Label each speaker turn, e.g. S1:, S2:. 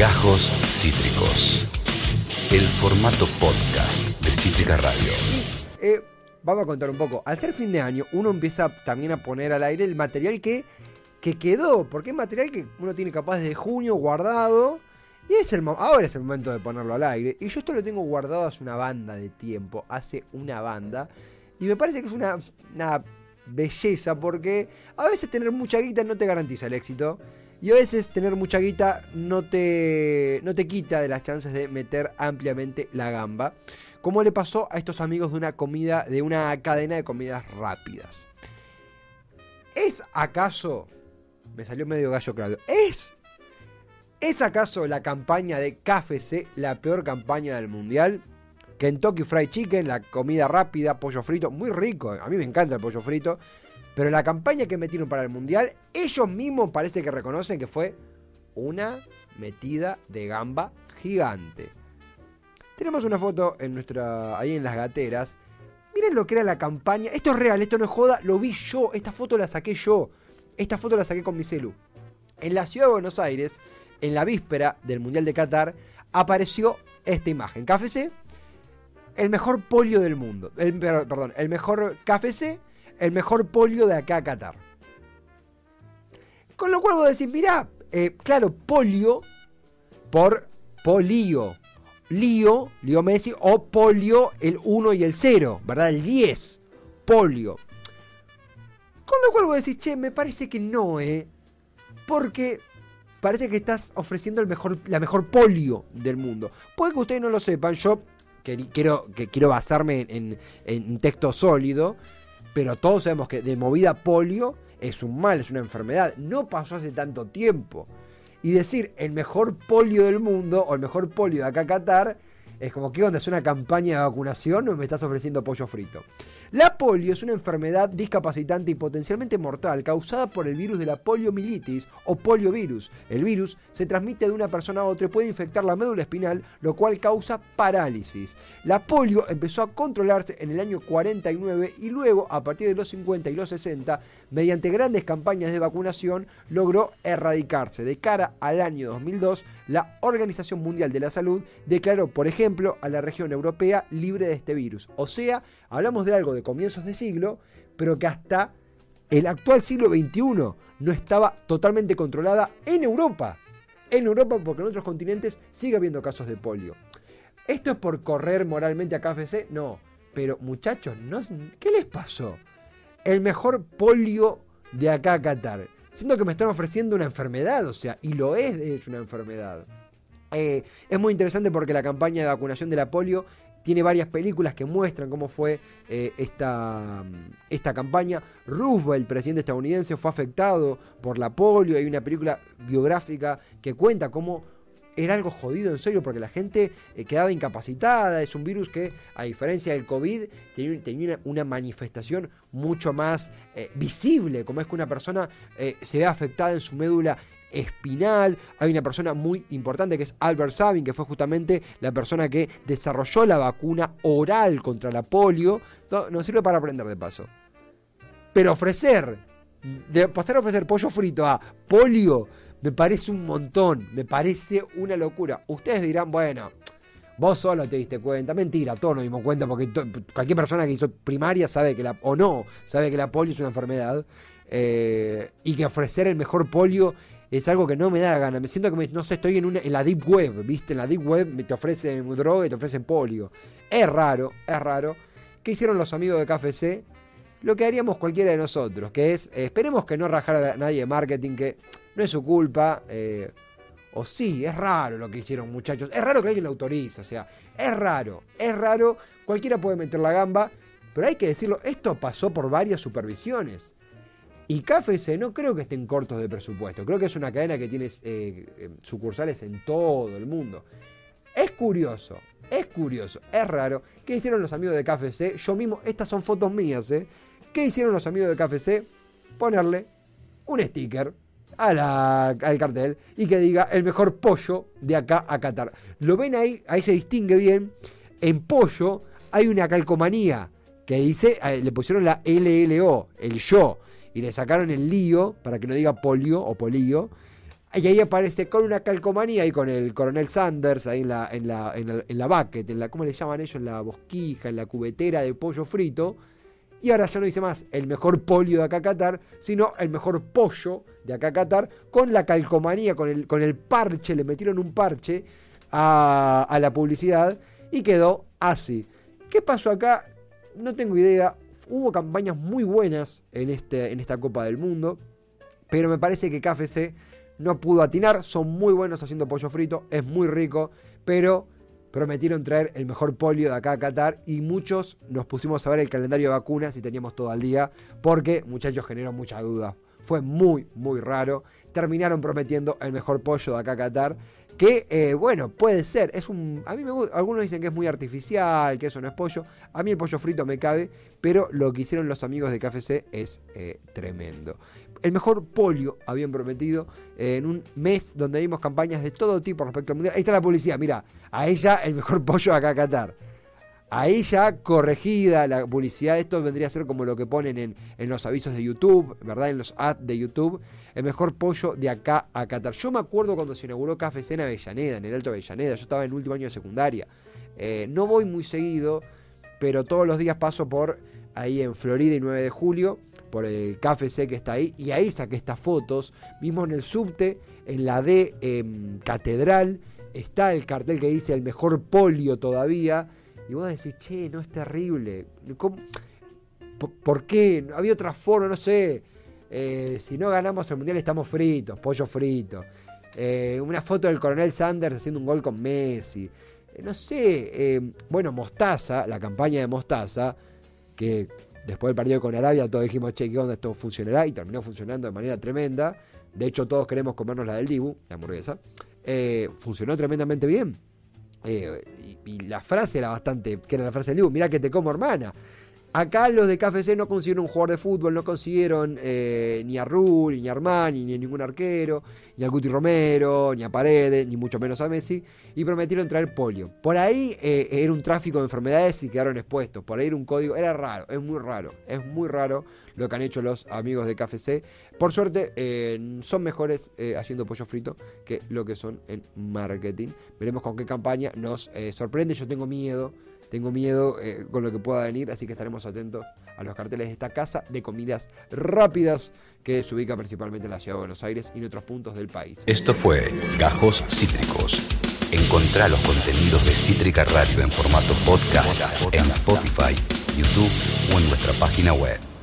S1: Gajos Cítricos. El formato podcast de Cítrica Radio.
S2: Eh, vamos a contar un poco. Al ser fin de año, uno empieza también a poner al aire el material que, que quedó. Porque es material que uno tiene capaz desde junio guardado. Y es el, ahora es el momento de ponerlo al aire. Y yo esto lo tengo guardado hace una banda de tiempo. Hace una banda. Y me parece que es una, una belleza porque a veces tener mucha guita no te garantiza el éxito. Y a veces tener mucha guita no te, no te quita de las chances de meter ampliamente la gamba. Como le pasó a estos amigos de una comida, de una cadena de comidas rápidas. ¿Es acaso? Me salió medio gallo Claudio. ¿Es? ¿Es acaso la campaña de KFC la peor campaña del mundial? Kentucky Fried Chicken, la comida rápida, pollo frito, muy rico. A mí me encanta el pollo frito. Pero la campaña que metieron para el Mundial, ellos mismos parece que reconocen que fue una metida de gamba gigante. Tenemos una foto en nuestra, ahí en las gateras. Miren lo que era la campaña. Esto es real, esto no es joda, lo vi yo. Esta foto la saqué yo. Esta foto la saqué con mi celu. En la ciudad de Buenos Aires, en la víspera del Mundial de Qatar, apareció esta imagen. KFC, el mejor polio del mundo. El, perdón, el mejor KFC el mejor polio de acá a Qatar. Con lo cual vos decís, mirá, eh, claro, polio por polio. Lío, Lío Messi, o polio el 1 y el 0, ¿verdad? El 10, polio. Con lo cual vos decís, che, me parece que no, ¿eh? Porque parece que estás ofreciendo el mejor, la mejor polio del mundo. Puede que ustedes no lo sepan, yo quiero, que quiero basarme en, en texto sólido. Pero todos sabemos que de movida polio es un mal, es una enfermedad. No pasó hace tanto tiempo. Y decir el mejor polio del mundo o el mejor polio de acá a Qatar es como, ¿qué onda? ¿Es una campaña de vacunación o me estás ofreciendo pollo frito? La polio es una enfermedad discapacitante y potencialmente mortal causada por el virus de la poliomielitis o poliovirus. El virus se transmite de una persona a otra y puede infectar la médula espinal, lo cual causa parálisis. La polio empezó a controlarse en el año 49 y luego, a partir de los 50 y los 60, mediante grandes campañas de vacunación, logró erradicarse. De cara al año 2002, la Organización Mundial de la Salud declaró, por ejemplo, a la región europea libre de este virus. O sea, hablamos de algo de comienzos de siglo, pero que hasta el actual siglo XXI no estaba totalmente controlada en Europa. En Europa, porque en otros continentes sigue habiendo casos de polio. ¿Esto es por correr moralmente a KFC? No. Pero muchachos, ¿no? ¿qué les pasó? El mejor polio de acá a Qatar. Siento que me están ofreciendo una enfermedad, o sea, y lo es de hecho una enfermedad. Eh, es muy interesante porque la campaña de vacunación de la polio tiene varias películas que muestran cómo fue eh, esta, esta campaña. Roosevelt, el presidente estadounidense, fue afectado por la polio. Hay una película biográfica que cuenta cómo era algo jodido en serio porque la gente eh, quedaba incapacitada. Es un virus que, a diferencia del COVID, tenía, una manifestación mucho más visible, como es que una persona se ve afectada en su médula espinal. Hay una persona muy importante que es Albert Sabin, que fue justamente la persona que desarrolló la vacuna oral contra la polio. nos sirve para aprender de paso. Pero ofrecer, de pasar a ofrecer pollo frito a polio, me parece un montón, me parece una locura. Ustedes dirán, bueno, vos solo te diste cuenta. Mentira, todos nos dimos cuenta porque cualquier persona que hizo primaria sabe que la, o no, sabe que la polio es una enfermedad. Eh, y que ofrecer el mejor polio es algo que no me da gana. Me siento que, no sé, estoy en, una, en la deep web, ¿viste? En la deep web me te ofrecen droga y te ofrecen polio. Es raro, es raro. ¿Qué hicieron los amigos de KFC? Lo que haríamos cualquiera de nosotros, que es, eh, esperemos que no rajara a nadie de marketing, que no es su culpa. Eh, o sí, es raro lo que hicieron muchachos. Es raro que alguien lo autorice, o sea, es raro, es raro. Cualquiera puede meter la gamba, pero hay que decirlo, esto pasó por varias supervisiones. Y KFC no creo que estén cortos de presupuesto. Creo que es una cadena que tiene eh, eh, sucursales en todo el mundo. Es curioso, es curioso, es raro. ¿Qué hicieron los amigos de KFC? Yo mismo, estas son fotos mías, ¿eh? ¿Qué hicieron los amigos de KFC? Ponerle un sticker al cartel y que diga el mejor pollo de acá a Qatar. ¿Lo ven ahí? Ahí se distingue bien. En pollo hay una calcomanía que dice, eh, le pusieron la LLO, el yo y le sacaron el lío, para que no diga polio o polío, Y ahí aparece con una calcomanía y con el coronel Sanders ahí en la, en la, en la, en la bucket, en la, ¿cómo le llaman ellos? En la bosquija, en la cubetera de pollo frito. Y ahora ya no dice más el mejor polio de acá Qatar, sino el mejor pollo de acá Qatar, con la calcomanía, con el, con el parche, le metieron un parche a la publicidad y quedó así. ¿Qué pasó acá? No tengo idea. Hubo campañas muy buenas en, este, en esta Copa del Mundo, pero me parece que KFC no pudo atinar. Son muy buenos haciendo pollo frito, es muy rico, pero prometieron traer el mejor polio de acá a Qatar y muchos nos pusimos a ver el calendario de vacunas y teníamos todo al día porque muchachos generó mucha duda. Fue muy, muy raro. Terminaron prometiendo el mejor pollo de acá a Qatar. Que, eh, bueno, puede ser. Es un. A mí me gusta. Algunos dicen que es muy artificial, que eso no es pollo. A mí el pollo frito me cabe. Pero lo que hicieron los amigos de KFC es eh, tremendo el mejor polio habían prometido eh, en un mes donde vimos campañas de todo tipo respecto al mundial. Ahí está la publicidad, mira, a ella el mejor pollo acá a Qatar. A ella corregida la publicidad, esto vendría a ser como lo que ponen en, en, los avisos de YouTube, ¿verdad? En los ads de YouTube, el mejor pollo de acá a Qatar. Yo me acuerdo cuando se inauguró Café en Avellaneda, en el Alto Avellaneda, yo estaba en el último año de secundaria. Eh, no voy muy seguido, pero todos los días paso por ahí en Florida y 9 de julio por el KFC que está ahí, y ahí saqué estas fotos, mismo en el subte, en la D eh, Catedral, está el cartel que dice el mejor polio todavía, y vos decís, che, no es terrible, ¿Por, qué? Había otra forma, no sé, eh, si no ganamos el Mundial estamos fritos, pollo frito, eh, una foto del coronel Sanders haciendo un gol con Messi, eh, no sé, bueno, Mostaza, la campaña de Mostaza, que Después del partido con Arabia, todos dijimos, che, ¿qué onda esto funcionará? Y terminó funcionando de manera tremenda. De hecho, todos queremos comernos la del Dibu, la hamburguesa. Eh, funcionó tremendamente bien. Eh, y, la frase era bastante, que era la frase del Dibu, mira que te como hermana. Acá los de KFC no consiguieron un jugador de fútbol, no consiguieron eh, ni a Rulli, ni a Armani, ni a ningún arquero, ni a Guti Romero, ni a Paredes, ni mucho menos a Messi, y prometieron traer polio. Por ahí eh, era un tráfico de enfermedades y quedaron expuestos. Por ahí era un código, era raro, es muy raro, es muy raro lo que han hecho los amigos de KFC. Por suerte, eh, son mejores haciendo pollo frito que lo que son en marketing. Veremos con qué campaña nos sorprende. Yo tengo miedo tengo miedo eh, con lo que pueda venir, así que estaremos atentos a los carteles de esta casa de comidas rápidas que se ubica principalmente en la ciudad de Buenos Aires y en otros puntos del país.
S1: Esto fue Gajos Cítricos. Encontrá los contenidos de Cítrica Radio en formato podcast en Spotify, YouTube o en nuestra página web.